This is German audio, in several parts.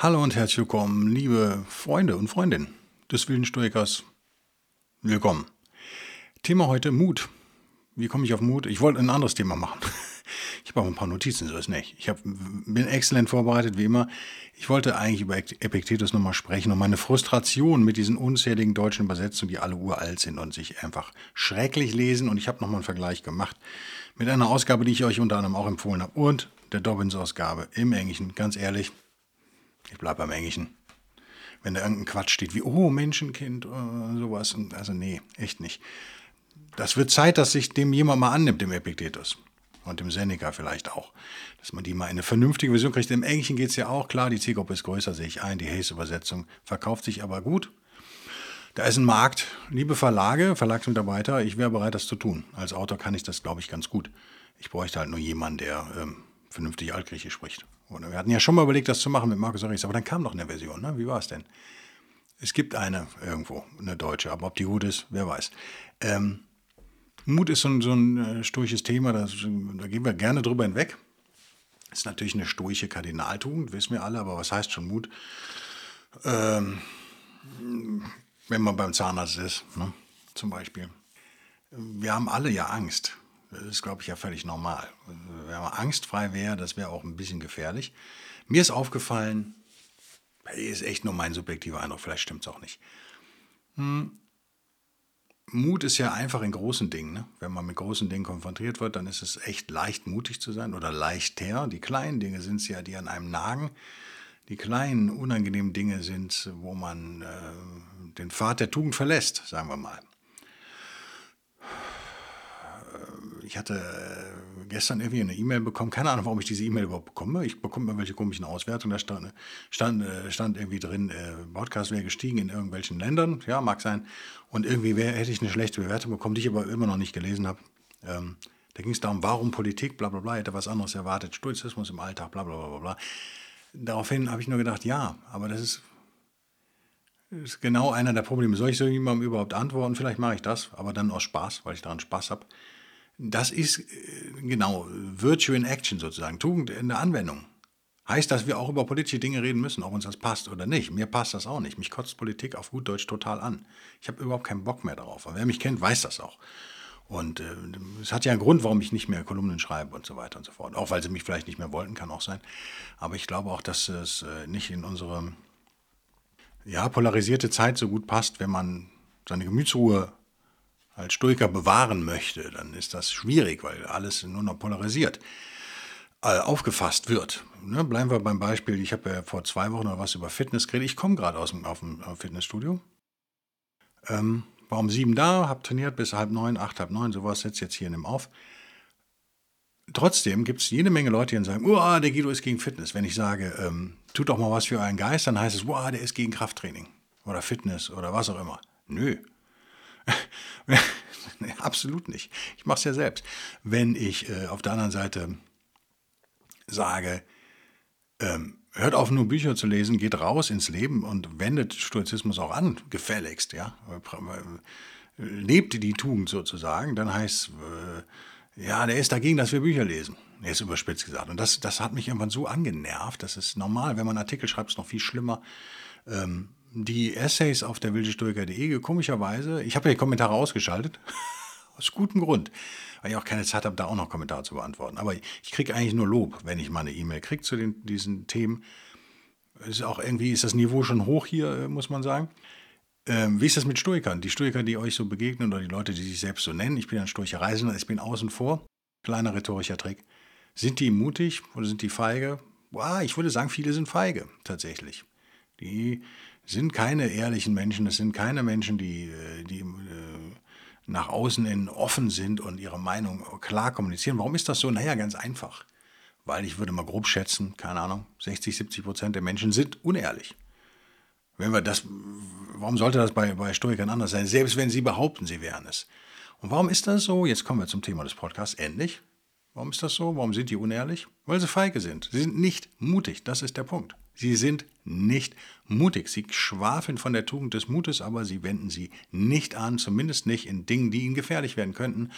Hallo und herzlich willkommen, liebe Freunde und Freundinnen des wilden Stoikers. Willkommen. Thema heute Mut. Wie komme ich auf Mut? Ich wollte ein anderes Thema machen. Ich habe auch ein paar Notizen, so ist nicht. Ich hab, bin exzellent vorbereitet, wie immer. Ich wollte eigentlich über Epiktetus nochmal sprechen und meine Frustration mit diesen unzähligen deutschen Übersetzungen, die alle uralt sind und sich einfach schrecklich lesen. Und ich habe nochmal einen Vergleich gemacht mit einer Ausgabe, die ich euch unter anderem auch empfohlen habe und der Dobbins-Ausgabe im Englischen. Ganz ehrlich, ich bleibe beim Englischen. Wenn da irgendein Quatsch steht wie, oh, Menschenkind, oder äh, sowas. Also nee, echt nicht. Das wird Zeit, dass sich dem jemand mal annimmt, dem Epiktetus. Und dem Seneca vielleicht auch. Dass man die mal in eine vernünftige Version kriegt. Im Englischen geht es ja auch, klar, die Zielgruppe ist größer, sehe ich ein. Die Hayes-Übersetzung verkauft sich aber gut. Da ist ein Markt. Liebe Verlage, Verlagsmitarbeiter, ich wäre bereit, das zu tun. Als Autor kann ich das, glaube ich, ganz gut. Ich bräuchte halt nur jemanden, der ähm, vernünftig Altgriechisch spricht. Oder wir hatten ja schon mal überlegt, das zu machen mit Markus Aurelius, aber dann kam noch eine Version. Ne? Wie war es denn? Es gibt eine irgendwo, eine deutsche, aber ob die gut ist, wer weiß. Ähm, Mut ist so ein, so ein äh, stoisches Thema, das, da gehen wir gerne drüber hinweg. Ist natürlich eine stoische Kardinaltugend, wissen wir alle, aber was heißt schon Mut? Ähm, wenn man beim Zahnarzt ist, ne? zum Beispiel. Wir haben alle ja Angst. Das ist, glaube ich, ja völlig normal. Wenn man angstfrei wäre, das wäre auch ein bisschen gefährlich. Mir ist aufgefallen, ist echt nur mein subjektiver Eindruck, vielleicht stimmt es auch nicht. Hm. Mut ist ja einfach in großen Dingen. Ne? Wenn man mit großen Dingen konfrontiert wird, dann ist es echt leicht, mutig zu sein oder leichter. Die kleinen Dinge sind es ja, die an einem nagen. Die kleinen, unangenehmen Dinge sind, wo man äh, den Pfad der Tugend verlässt, sagen wir mal. Ich hatte äh, gestern irgendwie eine E-Mail bekommen, keine Ahnung, warum ich diese E-Mail überhaupt bekomme. Ich bekomme irgendwelche komischen Auswertungen, da stand, stand, äh, stand irgendwie drin, äh, Podcast wäre gestiegen in irgendwelchen Ländern, ja, mag sein. Und irgendwie wär, hätte ich eine schlechte Bewertung bekommen, die ich aber immer noch nicht gelesen habe. Ähm, da ging es darum, warum Politik, bla bla bla, hätte was anderes erwartet, Stoizismus im Alltag, bla bla bla bla. Daraufhin habe ich nur gedacht, ja, aber das ist, ist genau einer der Probleme. Soll ich so jemandem überhaupt antworten? Vielleicht mache ich das, aber dann aus Spaß, weil ich daran Spaß habe. Das ist äh, genau Virtue in Action sozusagen, Tugend in der Anwendung. Heißt, dass wir auch über politische Dinge reden müssen, ob uns das passt oder nicht. Mir passt das auch nicht. Mich kotzt Politik auf gut Deutsch total an. Ich habe überhaupt keinen Bock mehr darauf. Aber wer mich kennt, weiß das auch. Und äh, es hat ja einen Grund, warum ich nicht mehr Kolumnen schreibe und so weiter und so fort. Auch weil sie mich vielleicht nicht mehr wollten, kann auch sein. Aber ich glaube auch, dass es äh, nicht in unsere ja, polarisierte Zeit so gut passt, wenn man seine Gemütsruhe als Stoiker bewahren möchte, dann ist das schwierig, weil alles nur noch polarisiert äh, aufgefasst wird. Ne, bleiben wir beim Beispiel, ich habe ja vor zwei Wochen noch was über Fitness geredet. Ich komme gerade aus dem auf dem Fitnessstudio. Ähm, war um sieben da, habe trainiert bis halb neun, acht, halb neun, sowas, setze jetzt hier in dem auf. Trotzdem gibt es jede Menge Leute, die sagen, oh, der Guido ist gegen Fitness. Wenn ich sage, ähm, tut doch mal was für euren Geist, dann heißt es, oh, der ist gegen Krafttraining oder Fitness oder was auch immer. Nö, absolut nicht. Ich mache es ja selbst. Wenn ich äh, auf der anderen Seite sage, ähm, hört auf, nur Bücher zu lesen, geht raus ins Leben und wendet Stoizismus auch an, gefälligst, ja. Lebt die Tugend sozusagen, dann heißt äh, ja, der ist dagegen, dass wir Bücher lesen. Er ist überspitzt gesagt. Und das, das hat mich irgendwann so angenervt. Das ist normal. Wenn man Artikel schreibt, ist es noch viel schlimmer. Ähm, die Essays auf der wildestoiker.de, komischerweise, ich habe ja die Kommentare ausgeschaltet, aus gutem Grund, weil ich auch keine Zeit habe, da auch noch Kommentare zu beantworten. Aber ich kriege eigentlich nur Lob, wenn ich mal eine E-Mail kriege zu den, diesen Themen. Ist auch irgendwie ist das Niveau schon hoch hier, muss man sagen. Ähm, wie ist das mit Stoikern? Die Stoiker, die euch so begegnen oder die Leute, die sich selbst so nennen, ich bin ein Stoicher Reisender, ich bin außen vor, kleiner rhetorischer Trick. Sind die mutig oder sind die feige? Boah, ich würde sagen, viele sind feige, tatsächlich. Die sind keine ehrlichen Menschen, es sind keine Menschen, die, äh, die äh, nach außen hin offen sind und ihre Meinung klar kommunizieren. Warum ist das so? Naja, ganz einfach. Weil ich würde mal grob schätzen, keine Ahnung, 60, 70 Prozent der Menschen sind unehrlich. Wenn wir das, warum sollte das bei, bei Stoikern anders sein? Selbst wenn sie behaupten, sie wären es. Und warum ist das so? Jetzt kommen wir zum Thema des Podcasts. Endlich. Warum ist das so? Warum sind die unehrlich? Weil sie feige sind. Sie sind nicht mutig. Das ist der Punkt. Sie sind nicht mutig. Sie schwafeln von der Tugend des Mutes, aber sie wenden sie nicht an, zumindest nicht in Dingen, die ihnen gefährlich werden könnten.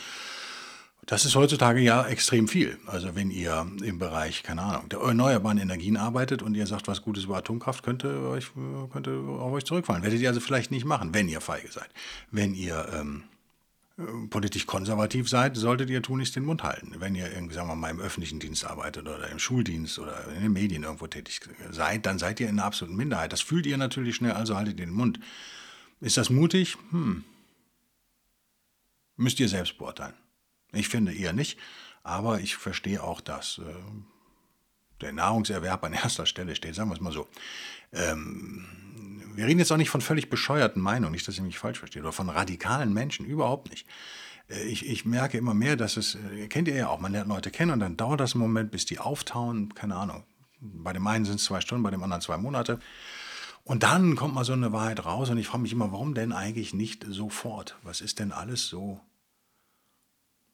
Das ist heutzutage ja extrem viel. Also wenn ihr im Bereich, keine Ahnung, der erneuerbaren Energien arbeitet und ihr sagt, was Gutes über Atomkraft, könnte, euch, könnte auf euch zurückfallen. Werdet ihr also vielleicht nicht machen, wenn ihr feige seid. Wenn ihr ähm, politisch konservativ seid, solltet ihr tunlichst den Mund halten. Wenn ihr irgendwie, sagen wir mal, im öffentlichen Dienst arbeitet oder im Schuldienst oder in den Medien irgendwo tätig seid, dann seid ihr in einer absoluten Minderheit. Das fühlt ihr natürlich schnell, also haltet den Mund. Ist das mutig? Hm. Müsst ihr selbst beurteilen. Ich finde eher nicht, aber ich verstehe auch, dass äh, der Nahrungserwerb an erster Stelle steht, sagen wir es mal so. Ähm, wir reden jetzt auch nicht von völlig bescheuerten Meinungen, nicht, dass ihr mich falsch versteht, oder von radikalen Menschen, überhaupt nicht. Äh, ich, ich merke immer mehr, dass es, äh, kennt ihr ja auch, man lernt Leute kennen und dann dauert das einen Moment, bis die auftauen, keine Ahnung. Bei dem einen sind es zwei Stunden, bei dem anderen zwei Monate. Und dann kommt mal so eine Wahrheit raus und ich frage mich immer, warum denn eigentlich nicht sofort? Was ist denn alles so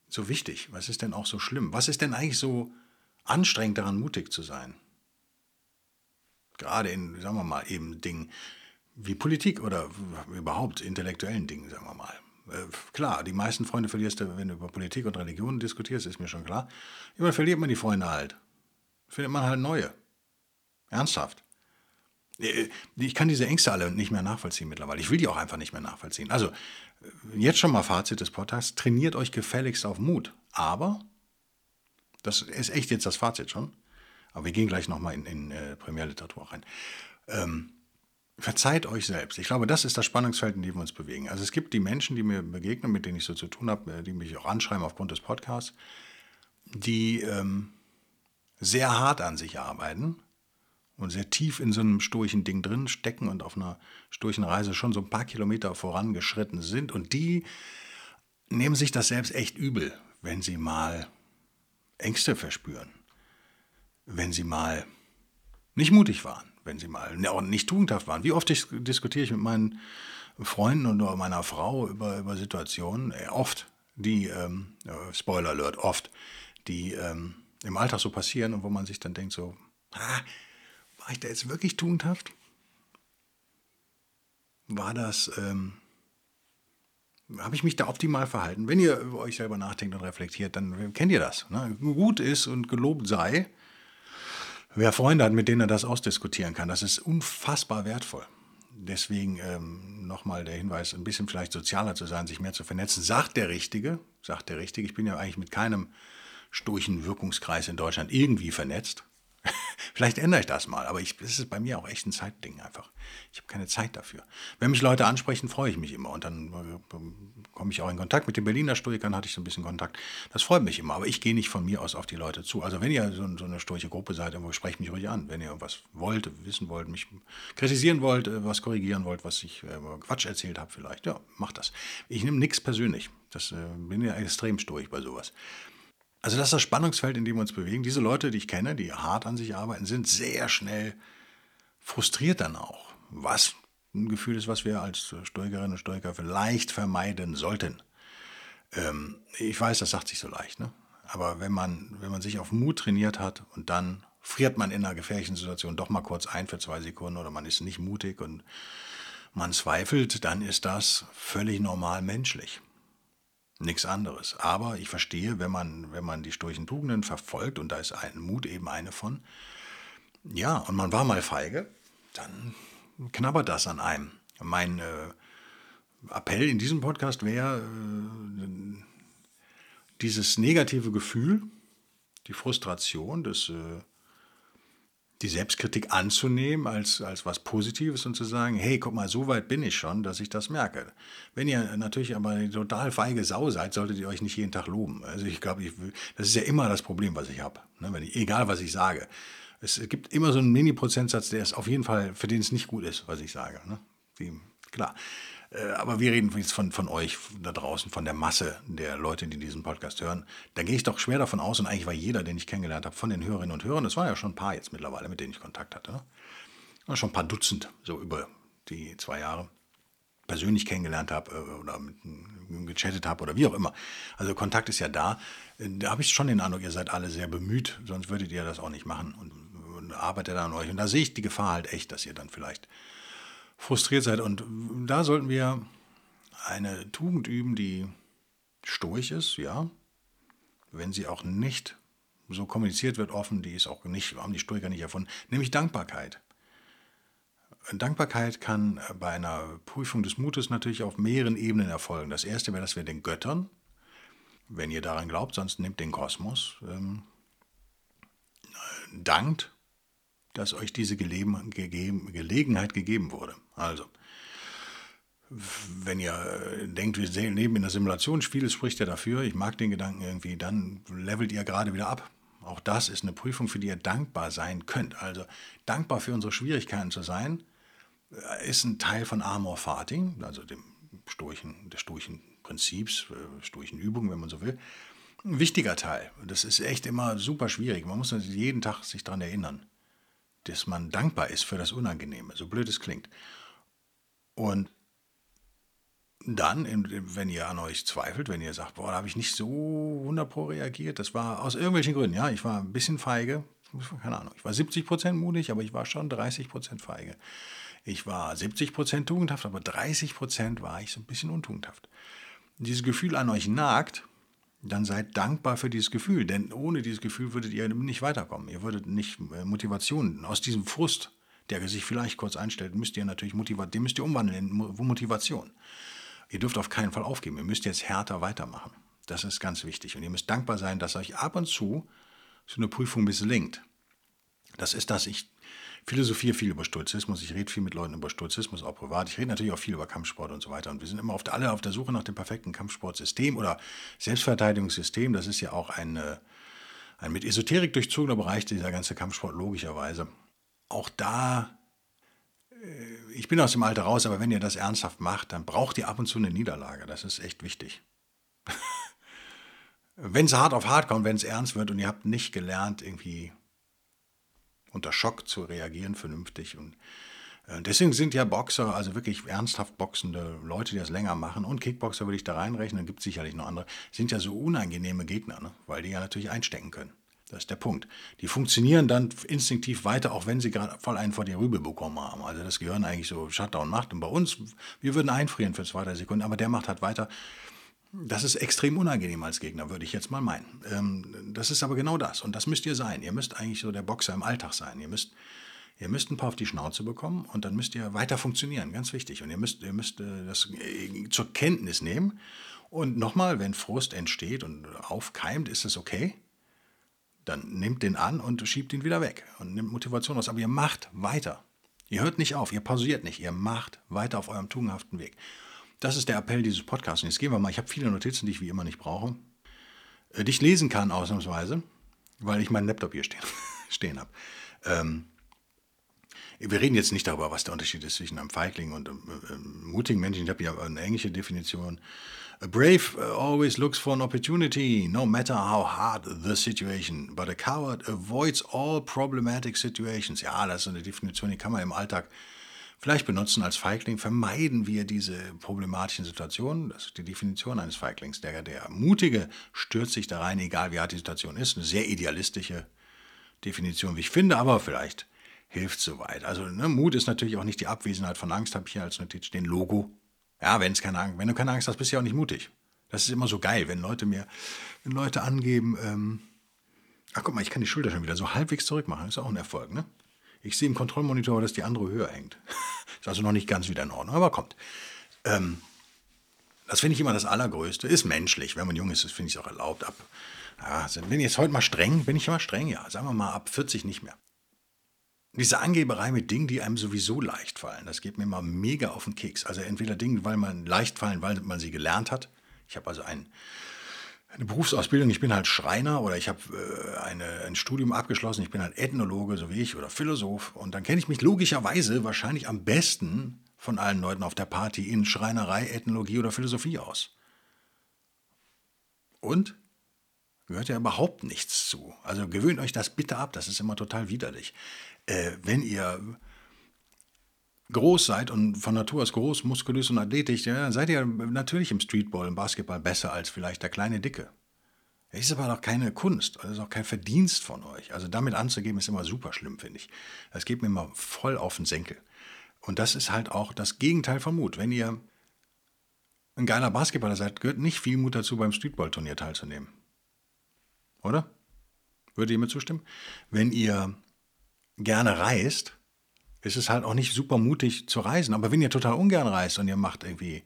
so wichtig? Was ist denn auch so schlimm? Was ist denn eigentlich so anstrengend daran, mutig zu sein? Gerade in, sagen wir mal, eben Dingen wie Politik oder überhaupt intellektuellen Dingen, sagen wir mal. Äh, klar, die meisten Freunde verlierst du, wenn du über Politik und Religion diskutierst, ist mir schon klar. Immer verliert man die Freunde halt. Findet man halt neue. Ernsthaft. Äh, ich kann diese Ängste alle nicht mehr nachvollziehen mittlerweile. Ich will die auch einfach nicht mehr nachvollziehen. Also, jetzt schon mal Fazit des Podcasts, trainiert euch gefälligst auf Mut. Aber, das ist echt jetzt das Fazit schon, aber wir gehen gleich nochmal in, in äh, Primärliteratur rein. Ähm, verzeiht euch selbst. Ich glaube, das ist das Spannungsfeld, in dem wir uns bewegen. Also es gibt die Menschen, die mir begegnen, mit denen ich so zu tun habe, äh, die mich auch anschreiben aufgrund des Podcasts, die ähm, sehr hart an sich arbeiten und sehr tief in so einem sturchen Ding drin stecken und auf einer sturchen Reise schon so ein paar Kilometer vorangeschritten sind. Und die nehmen sich das selbst echt übel, wenn sie mal Ängste verspüren, wenn sie mal nicht mutig waren, wenn sie mal nicht tugendhaft waren. Wie oft diskutiere ich mit meinen Freunden und meiner Frau über, über Situationen, äh, oft, die, ähm, Spoiler Alert, oft, die ähm, im Alltag so passieren und wo man sich dann denkt so, ah, war ich da jetzt wirklich tugendhaft? War das, ähm, habe ich mich da optimal verhalten? Wenn ihr über euch selber nachdenkt und reflektiert, dann kennt ihr das. Ne? Gut ist und gelobt sei, wer Freunde hat, mit denen er das ausdiskutieren kann. Das ist unfassbar wertvoll. Deswegen ähm, nochmal der Hinweis, ein bisschen vielleicht sozialer zu sein, sich mehr zu vernetzen. Sagt der Richtige, sagt der Richtige, ich bin ja eigentlich mit keinem sturchen Wirkungskreis in Deutschland irgendwie vernetzt. Vielleicht ändere ich das mal, aber ich, das ist bei mir auch echt ein Zeitding einfach. Ich habe keine Zeit dafür. Wenn mich Leute ansprechen, freue ich mich immer und dann äh, komme ich auch in Kontakt. Mit den Berliner Stoikern hatte ich so ein bisschen Kontakt. Das freut mich immer, aber ich gehe nicht von mir aus auf die Leute zu. Also wenn ihr so, so eine stoische Gruppe seid, irgendwo sprecht mich ruhig an. Wenn ihr irgendwas wollt, wissen wollt, mich kritisieren wollt, äh, was korrigieren wollt, was ich äh, Quatsch erzählt habe vielleicht, ja, macht das. Ich nehme nichts persönlich. Das äh, bin ja extrem stoisch bei sowas. Also das ist das Spannungsfeld, in dem wir uns bewegen. Diese Leute, die ich kenne, die hart an sich arbeiten, sind sehr schnell frustriert dann auch. Was ein Gefühl ist, was wir als Stoikerinnen und Stoiker vielleicht vermeiden sollten. Ähm, ich weiß, das sagt sich so leicht, ne? aber wenn man, wenn man sich auf Mut trainiert hat und dann friert man in einer gefährlichen Situation doch mal kurz ein für zwei Sekunden oder man ist nicht mutig und man zweifelt, dann ist das völlig normal menschlich. Nichts anderes. Aber ich verstehe, wenn man, wenn man die sturchen Tugenden verfolgt, und da ist ein Mut eben eine von, ja, und man war mal feige, dann knabbert das an einem. Mein äh, Appell in diesem Podcast wäre, äh, dieses negative Gefühl, die Frustration, das äh, die Selbstkritik anzunehmen als, als was Positives und zu sagen, hey, guck mal, so weit bin ich schon, dass ich das merke. Wenn ihr natürlich aber eine total feige Sau seid, solltet ihr euch nicht jeden Tag loben. Also ich glaube, ich, das ist ja immer das Problem, was ich habe. Ne? Egal, was ich sage. Es gibt immer so einen Mini-Prozentsatz, der ist auf jeden Fall, für den es nicht gut ist, was ich sage. Ne? Die, klar. Äh, aber wir reden jetzt von, von euch da draußen, von der Masse der Leute, die diesen Podcast hören. Da gehe ich doch schwer davon aus, und eigentlich war jeder, den ich kennengelernt habe, von den Hörerinnen und Hörern, das waren ja schon ein paar jetzt mittlerweile, mit denen ich Kontakt hatte. Ne? Schon ein paar Dutzend, so über die zwei Jahre persönlich kennengelernt habe äh, oder mit, gechattet habe oder wie auch immer. Also Kontakt ist ja da. Äh, da habe ich schon den Eindruck, ihr seid alle sehr bemüht, sonst würdet ihr das auch nicht machen und, und arbeitet an euch. Und da sehe ich die Gefahr halt echt, dass ihr dann vielleicht frustriert seid. Und da sollten wir eine Tugend üben, die stoisch ist, ja. Wenn sie auch nicht so kommuniziert wird offen, die ist auch nicht, haben die Stoiker nicht erfunden, nämlich Dankbarkeit. Dankbarkeit kann bei einer Prüfung des Mutes natürlich auf mehreren Ebenen erfolgen. Das erste wäre, dass wir den Göttern, wenn ihr daran glaubt, sonst nehmt den Kosmos, ähm, dankt, dass euch diese Gelegen Gelegenheit gegeben wurde. Also, wenn ihr denkt, wir leben in einer Simulation, vieles spricht ja dafür, ich mag den Gedanken irgendwie, dann levelt ihr gerade wieder ab. Auch das ist eine Prüfung, für die ihr dankbar sein könnt. Also dankbar für unsere Schwierigkeiten zu sein, äh, ist ein Teil von Amor Fati, also dem stoischen, des stoischen Prinzips, äh, stoischen Übungen, wenn man so will. Ein wichtiger Teil. Das ist echt immer super schwierig. Man muss jeden Tag sich daran erinnern, dass man dankbar ist für das Unangenehme, so blöd es klingt. Und dann, wenn ihr an euch zweifelt, wenn ihr sagt, boah, da habe ich nicht so 100 pro reagiert, das war aus irgendwelchen Gründen, ja, ich war ein bisschen feige, keine Ahnung, ich war 70 Prozent mutig, aber ich war schon 30 Prozent feige. Ich war 70 Prozent tugendhaft, aber 30 Prozent war ich so ein bisschen untugendhaft. Dieses Gefühl an euch nagt, dann seid dankbar für dieses Gefühl, denn ohne dieses Gefühl würdet ihr nicht weiterkommen. Ihr würdet nicht äh, Motivation aus diesem Frust, der sich vielleicht kurz einstellt, müsst ihr natürlich den müsst ihr umwandeln in Motivation. Ihr dürft auf keinen Fall aufgeben. Ihr müsst jetzt härter weitermachen. Das ist ganz wichtig. Und ihr müsst dankbar sein, dass euch ab und zu so eine Prüfung misslingt. Das ist das. Ich philosophiere viel über Stoizismus. Ich rede viel mit Leuten über Stoizismus, auch privat. Ich rede natürlich auch viel über Kampfsport und so weiter. Und wir sind immer auf der, alle auf der Suche nach dem perfekten Kampfsportsystem oder Selbstverteidigungssystem. Das ist ja auch ein, ein mit Esoterik durchzogener Bereich, dieser ganze Kampfsport, logischerweise. Auch da äh, ich bin aus dem Alter raus, aber wenn ihr das ernsthaft macht, dann braucht ihr ab und zu eine Niederlage. Das ist echt wichtig. wenn es hart auf hart kommt, wenn es ernst wird und ihr habt nicht gelernt, irgendwie unter Schock zu reagieren, vernünftig. Und äh, deswegen sind ja Boxer, also wirklich ernsthaft boxende Leute, die das länger machen, und Kickboxer würde ich da reinrechnen, gibt es sicherlich noch andere, sind ja so unangenehme Gegner, ne? weil die ja natürlich einstecken können. Das ist der Punkt. Die funktionieren dann instinktiv weiter, auch wenn sie gerade voll einen vor die Rübe bekommen haben. Also das Gehirn eigentlich so Shutdown macht. Und bei uns, wir würden einfrieren für zwei, drei Sekunden, aber der macht halt weiter. Das ist extrem unangenehm als Gegner, würde ich jetzt mal meinen. Ähm, das ist aber genau das. Und das müsst ihr sein. Ihr müsst eigentlich so der Boxer im Alltag sein. Ihr müsst, ihr müsst ein paar auf die Schnauze bekommen und dann müsst ihr weiter funktionieren. Ganz wichtig. Und ihr müsst, ihr müsst äh, das äh, zur Kenntnis nehmen. Und nochmal, wenn Frust entsteht und aufkeimt, ist es okay dann nehmt den an und schiebt ihn wieder weg und nimmt Motivation aus. Aber ihr macht weiter. Ihr hört nicht auf, ihr pausiert nicht, ihr macht weiter auf eurem tugendhaften Weg. Das ist der Appell dieses Podcasts. Und jetzt gehen wir mal, ich habe viele Notizen, die ich wie immer nicht brauche, äh, die ich lesen kann ausnahmsweise, weil ich meinen Laptop hier stehen, stehen habe. Ähm, wir reden jetzt nicht darüber, was der Unterschied ist zwischen einem Feigling und einem, einem mutigen Menschen. Ich habe ja eine englische Definition. A brave uh, always looks for an opportunity, no matter how hard the situation. But a coward avoids all problematic situations. Ja, das ist eine Definition, die kann man im Alltag vielleicht benutzen. Als Feigling vermeiden wir diese problematischen Situationen. Das ist die Definition eines Feiglings. Der, der Mutige stürzt sich da rein, egal wie hart die Situation ist. Eine sehr idealistische Definition, wie ich finde, aber vielleicht hilft soweit. Also ne, Mut ist natürlich auch nicht die Abwesenheit von Angst, habe ich hier als Notiz stehen. Logo ja, wenn's keine Angst, wenn du keine Angst hast, bist du ja auch nicht mutig. Das ist immer so geil, wenn Leute mir, wenn Leute angeben, ähm, ach guck mal, ich kann die Schulter schon wieder so halbwegs zurück machen. Ist auch ein Erfolg, ne? Ich sehe im Kontrollmonitor, dass die andere höher hängt. ist also noch nicht ganz wieder in Ordnung, aber kommt. Ähm, das finde ich immer das Allergrößte. Ist menschlich. Wenn man jung ist, finde ich es auch erlaubt. Ab, ja, bin ich jetzt heute mal streng? Bin ich immer streng? Ja, sagen wir mal ab 40 nicht mehr. Diese Angeberei mit Dingen, die einem sowieso leicht fallen, das geht mir immer mega auf den Keks. Also entweder Dinge, weil man leicht fallen, weil man sie gelernt hat. Ich habe also ein, eine Berufsausbildung, ich bin halt Schreiner oder ich habe äh, ein Studium abgeschlossen, ich bin halt Ethnologe, so wie ich, oder Philosoph. Und dann kenne ich mich logischerweise wahrscheinlich am besten von allen Leuten auf der Party in Schreinerei, Ethnologie oder Philosophie aus. Und? Gehört ja überhaupt nichts zu. Also gewöhnt euch das bitte ab, das ist immer total widerlich. Äh, wenn ihr groß seid und von Natur aus groß, muskulös und athletisch, ja, seid ihr natürlich im Streetball, im Basketball besser als vielleicht der kleine Dicke. Das ist aber doch keine Kunst, das ist auch kein Verdienst von euch. Also damit anzugeben, ist immer super schlimm, finde ich. Das geht mir immer voll auf den Senkel. Und das ist halt auch das Gegenteil von Mut. Wenn ihr ein geiler Basketballer seid, gehört nicht viel Mut dazu, beim Streetball-Turnier teilzunehmen. Oder? Würde ihr mir zustimmen? Wenn ihr gerne reist, ist es halt auch nicht super mutig zu reisen. Aber wenn ihr total ungern reist und ihr macht irgendwie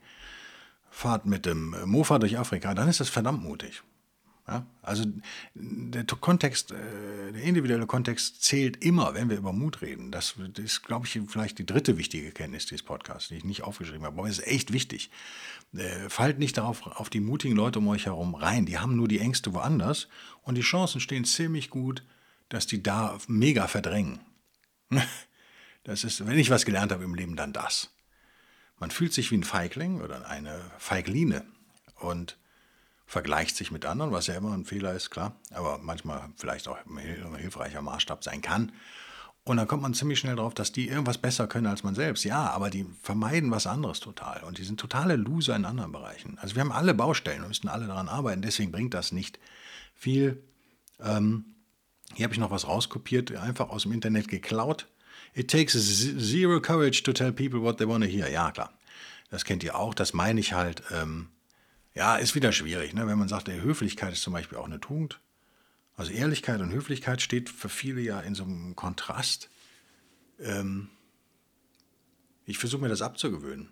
Fahrt mit dem Mofa durch Afrika, dann ist das verdammt mutig. Ja? Also der Kontext, äh, der individuelle Kontext zählt immer, wenn wir über Mut reden. Das ist, glaube ich, vielleicht die dritte wichtige Kenntnis dieses Podcasts, die ich nicht aufgeschrieben habe. Aber es ist echt wichtig. Äh, fallt nicht darauf auf die mutigen Leute um euch herum rein. Die haben nur die Ängste woanders und die Chancen stehen ziemlich gut, dass die da mega verdrängen. Das ist, wenn ich was gelernt habe im Leben, dann das. Man fühlt sich wie ein Feigling oder eine Feigline und vergleicht sich mit anderen, was ja immer ein Fehler ist, klar, aber manchmal vielleicht auch ein hilfreicher Maßstab sein kann. Und dann kommt man ziemlich schnell drauf, dass die irgendwas besser können als man selbst. Ja, aber die vermeiden was anderes total. Und die sind totale Loser in anderen Bereichen. Also wir haben alle Baustellen, wir müssen alle daran arbeiten. Deswegen bringt das nicht viel. Ähm, hier habe ich noch was rauskopiert, einfach aus dem Internet geklaut. It takes zero courage to tell people what they want to hear. Ja, klar. Das kennt ihr auch. Das meine ich halt. Ähm, ja, ist wieder schwierig, ne? wenn man sagt, Höflichkeit ist zum Beispiel auch eine Tugend. Also Ehrlichkeit und Höflichkeit steht für viele ja in so einem Kontrast. Ähm, ich versuche mir das abzugewöhnen.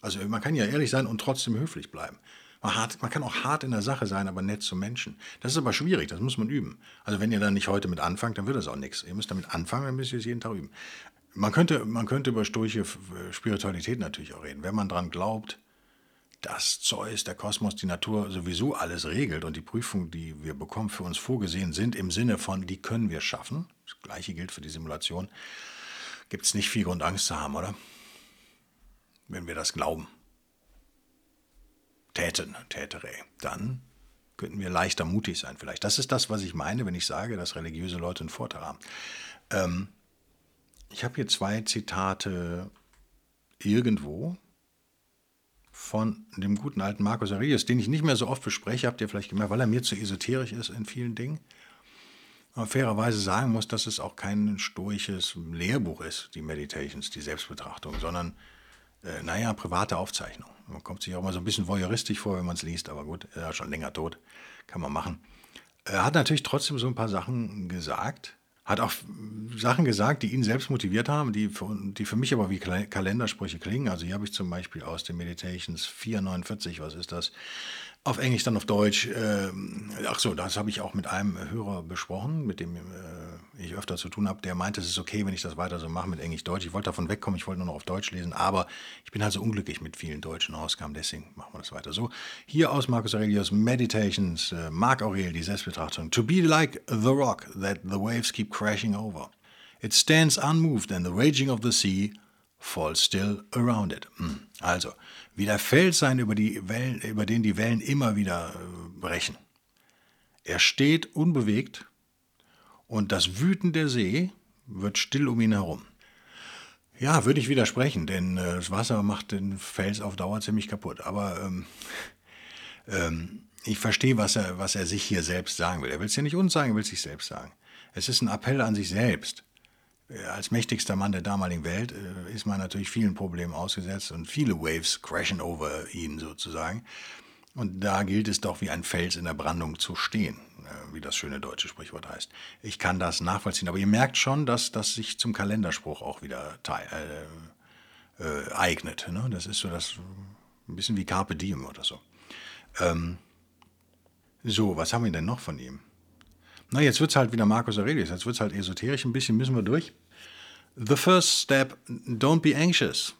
Also man kann ja ehrlich sein und trotzdem höflich bleiben. Man, hart, man, kann auch hart in der Sache sein, aber nett zum Menschen. Das ist aber schwierig, das muss man üben. Also wenn ihr dann nicht heute mit anfangt, dann wird das auch nichts. Ihr müsst damit anfangen, dann müsst ihr es jeden Tag üben. Man könnte, man könnte über stoische Spiritualität natürlich auch reden. Wenn man daran glaubt, dass Zeus, der Kosmos, die Natur sowieso alles regelt und die Prüfungen, die wir bekommen, für uns vorgesehen sind, im Sinne von, die können wir schaffen. Das gleiche gilt für die Simulation. Gibt es nicht viel Grund, Angst zu haben, oder? Wenn wir das glauben. Täten, tätere, dann könnten wir leichter mutig sein vielleicht. Das ist das, was ich meine, wenn ich sage, dass religiöse Leute einen Vorteil haben. Ähm, ich habe hier zwei Zitate irgendwo, von dem guten alten Markus Aurelius, den ich nicht mehr so oft bespreche, habt ihr vielleicht gemerkt, weil er mir zu esoterisch ist in vielen Dingen. Aber fairerweise sagen muss, dass es auch kein stoisches Lehrbuch ist, die Meditations, die Selbstbetrachtung, sondern, äh, naja, private Aufzeichnung. Man kommt sich auch mal so ein bisschen voyeuristisch vor, wenn man es liest, aber gut, er ist schon länger tot, kann man machen. Er hat natürlich trotzdem so ein paar Sachen gesagt, hat auch Sachen gesagt, die ihn selbst motiviert haben, die für, die für mich aber wie Kalendersprüche klingen. Also hier habe ich zum Beispiel aus den Meditations 449, was ist das? Auf Englisch, dann auf Deutsch. Äh, ach so, das habe ich auch mit einem Hörer besprochen, mit dem äh, ich öfter zu tun habe. Der meinte, es ist okay, wenn ich das weiter so mache mit Englisch-Deutsch. Ich wollte davon wegkommen, ich wollte nur noch auf Deutsch lesen, aber ich bin halt so unglücklich mit vielen deutschen Ausgaben, deswegen machen wir das weiter so. Hier aus Marcus Aurelius Meditations, äh, Marc Aurel, die Selbstbetrachtung. To be like the rock that the waves keep crashing over. It stands unmoved and the raging of the sea falls still around it. Hm. Also, wie der Fels sein, über, die Wellen, über den die Wellen immer wieder äh, brechen. Er steht unbewegt und das Wüten der See wird still um ihn herum. Ja, würde ich widersprechen, denn äh, das Wasser macht den Fels auf Dauer ziemlich kaputt. Aber ähm, ähm, ich verstehe, was er, was er sich hier selbst sagen will. Er will es ja nicht uns sagen, er will es sich selbst sagen. Es ist ein Appell an sich selbst. Äh, als mächtigster Mann der damaligen Welt äh, ist man natürlich vielen Problemen ausgesetzt und viele Waves crashen over ihn sozusagen. Und da gilt es doch wie ein Fels in der Brandung zu stehen, äh, wie das schöne deutsche Sprichwort heißt. Ich kann das nachvollziehen, aber ihr merkt schon, dass das sich zum Kalenderspruch auch wieder äh, äh, eignet. Ne? Das ist so das ein bisschen wie Carpe Diem oder so. Ähm, so, was haben wir denn noch von ihm? Na, jetzt wird es halt wieder Markus Aurelius, jetzt wird es halt esoterisch, ein bisschen müssen wir durch. The first step, don't be anxious.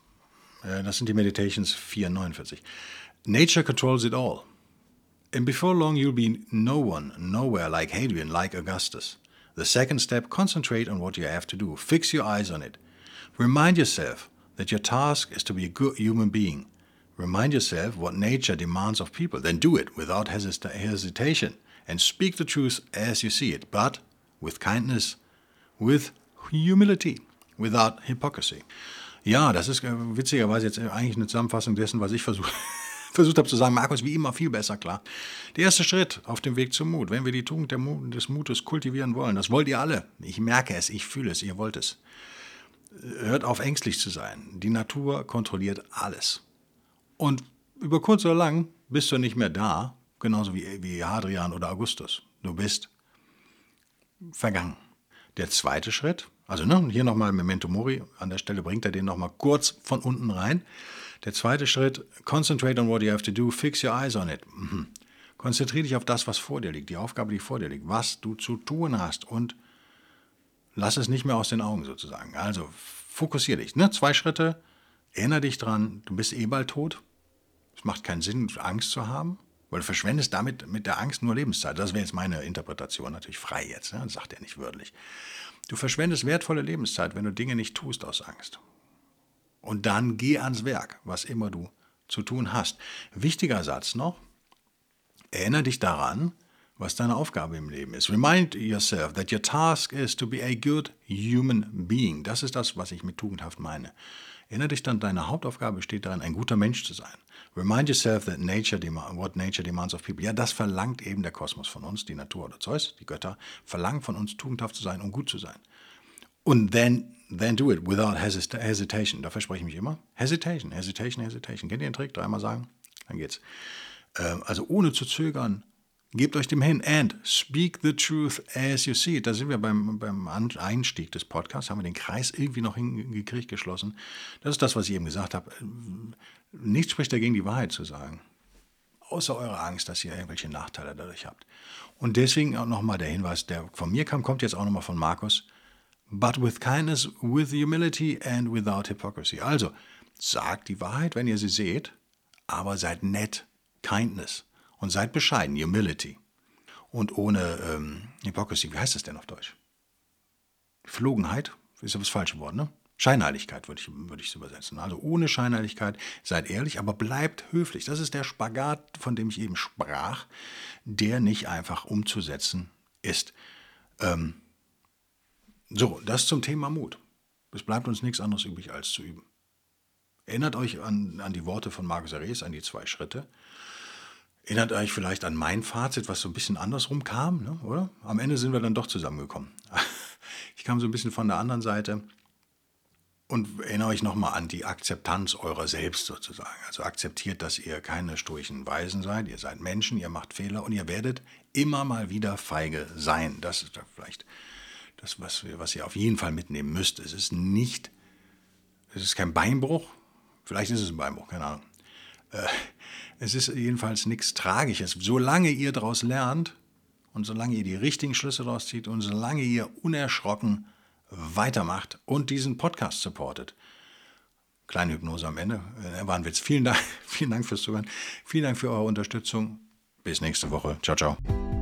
Äh, das sind die Meditations 449. Nature controls it all. And before long, you'll be no one, nowhere like Hadrian, like Augustus. The second step, concentrate on what you have to do. Fix your eyes on it. Remind yourself that your task is to be a good human being. Remind yourself what nature demands of people, then do it without hesitation and speak the truth as you see it, but with kindness, with humility, without hypocrisy. Ja, das ist äh, witzigerweise jetzt eigentlich eine Zusammenfassung dessen, was ich versuche versucht habe zu sagen, Markus, wie immer viel besser klar. Der erste Schritt auf dem Weg zum Mut, wenn wir die Tugend Mut, des Mutes kultivieren wollen, das wollt ihr alle. Ich merke es, ich fühle es, ihr wollt es. Hört auf, ängstlich zu sein. Die Natur kontrolliert alles. Und über kurz oder lang bist du nicht mehr da, genauso wie, wie Hadrian oder Augustus. Du bist vergangen. Der zweite Schritt, also ne, hier nochmal Memento Mori, an der Stelle bringt er den nochmal kurz von unten rein. Der zweite Schritt, concentrate on what you have to do, fix your eyes on it. Mhm. Konzentriere dich auf das, was vor dir liegt, die Aufgabe, die vor dir liegt, was du zu tun hast und lass es nicht mehr aus den Augen sozusagen. Also fokussiere dich. Ne? Zwei Schritte, erinnere dich dran, du bist eh bald tot. Es macht keinen Sinn, Angst zu haben, weil du verschwendest damit mit der Angst nur Lebenszeit. Das wäre jetzt meine Interpretation, natürlich frei jetzt, ne? sagt er nicht wörtlich. Du verschwendest wertvolle Lebenszeit, wenn du Dinge nicht tust aus Angst. Und dann geh ans Werk, was immer du zu tun hast. Wichtiger Satz noch, erinnere dich daran, was deine Aufgabe im Leben ist. Remind yourself that your task is to be a good human being. Das ist das, was ich mit tugendhaft meine. Erinnere dich dann, deine Hauptaufgabe besteht darin, ein guter Mensch zu sein. Remind yourself that nature what nature demands of people. Ja, das verlangt eben der Kosmos von uns, die Natur oder Zeus, die Götter, verlangen von uns, tugendhaft zu sein und gut zu sein. Und then, then do it without hesitation. Da verspreche ich mich immer. Hesitation, hesitation, hesitation. Kennt ihr den Trick? Dreimal sagen? Dann geht's. Ähm, also ohne zu zögern, gebt euch dem hin and speak the truth as you see it. Da sind wir beim, beim Einstieg des Podcasts, haben wir den Kreis irgendwie noch hingekriegt, geschlossen. Das ist das, was ich eben gesagt habe. Nichts spricht dagegen, die Wahrheit zu sagen. Außer eure Angst, dass ihr irgendwelche Nachteile dadurch habt. Und deswegen auch nochmal der Hinweis, der von mir kam, kommt jetzt auch nochmal von Markus but with kindness, with humility and without hypocrisy. Also, sagt die Wahrheit, wenn ihr sie seht, aber seid nett, kindness. Und seid bescheiden, humility. Und ohne ähm, Hypocrisy, wie heißt das denn auf Deutsch? Flogenheit ist ja das falsche Wort, ne? Scheinheiligkeit würde ich, würde ich es übersetzen. Also ohne Scheinheiligkeit, seid ehrlich, aber bleibt höflich. Das ist der Spagat, von dem ich eben sprach, der nicht einfach umzusetzen ist. Ähm, so, das zum Thema Mut. Es bleibt uns nichts anderes übrig, als zu üben. Erinnert euch an, an die Worte von Marcus Aurelius, an die zwei Schritte. Erinnert euch vielleicht an mein Fazit, was so ein bisschen andersrum kam, ne, oder? Am Ende sind wir dann doch zusammengekommen. Ich kam so ein bisschen von der anderen Seite und erinnere euch nochmal an die Akzeptanz eurer selbst sozusagen. Also akzeptiert, dass ihr keine sturchen Weisen seid, ihr seid Menschen, ihr macht Fehler und ihr werdet immer mal wieder feige sein. Das ist vielleicht das, was, was ihr auf jeden Fall mitnehmen müsst. Es ist nicht, es ist kein Beinbruch, vielleicht ist es ein Beinbruch, keine Ahnung. Äh, es ist jedenfalls nichts Tragisches. Solange ihr daraus lernt und solange ihr die richtigen Schlüsse daraus zieht und solange ihr unerschrocken weitermacht und diesen Podcast supportet. Kleine Hypnose am Ende. Äh, war ein Witz. Vielen Dank, vielen Dank fürs Zuhören. Vielen Dank für eure Unterstützung. Bis nächste Woche. Ciao, ciao.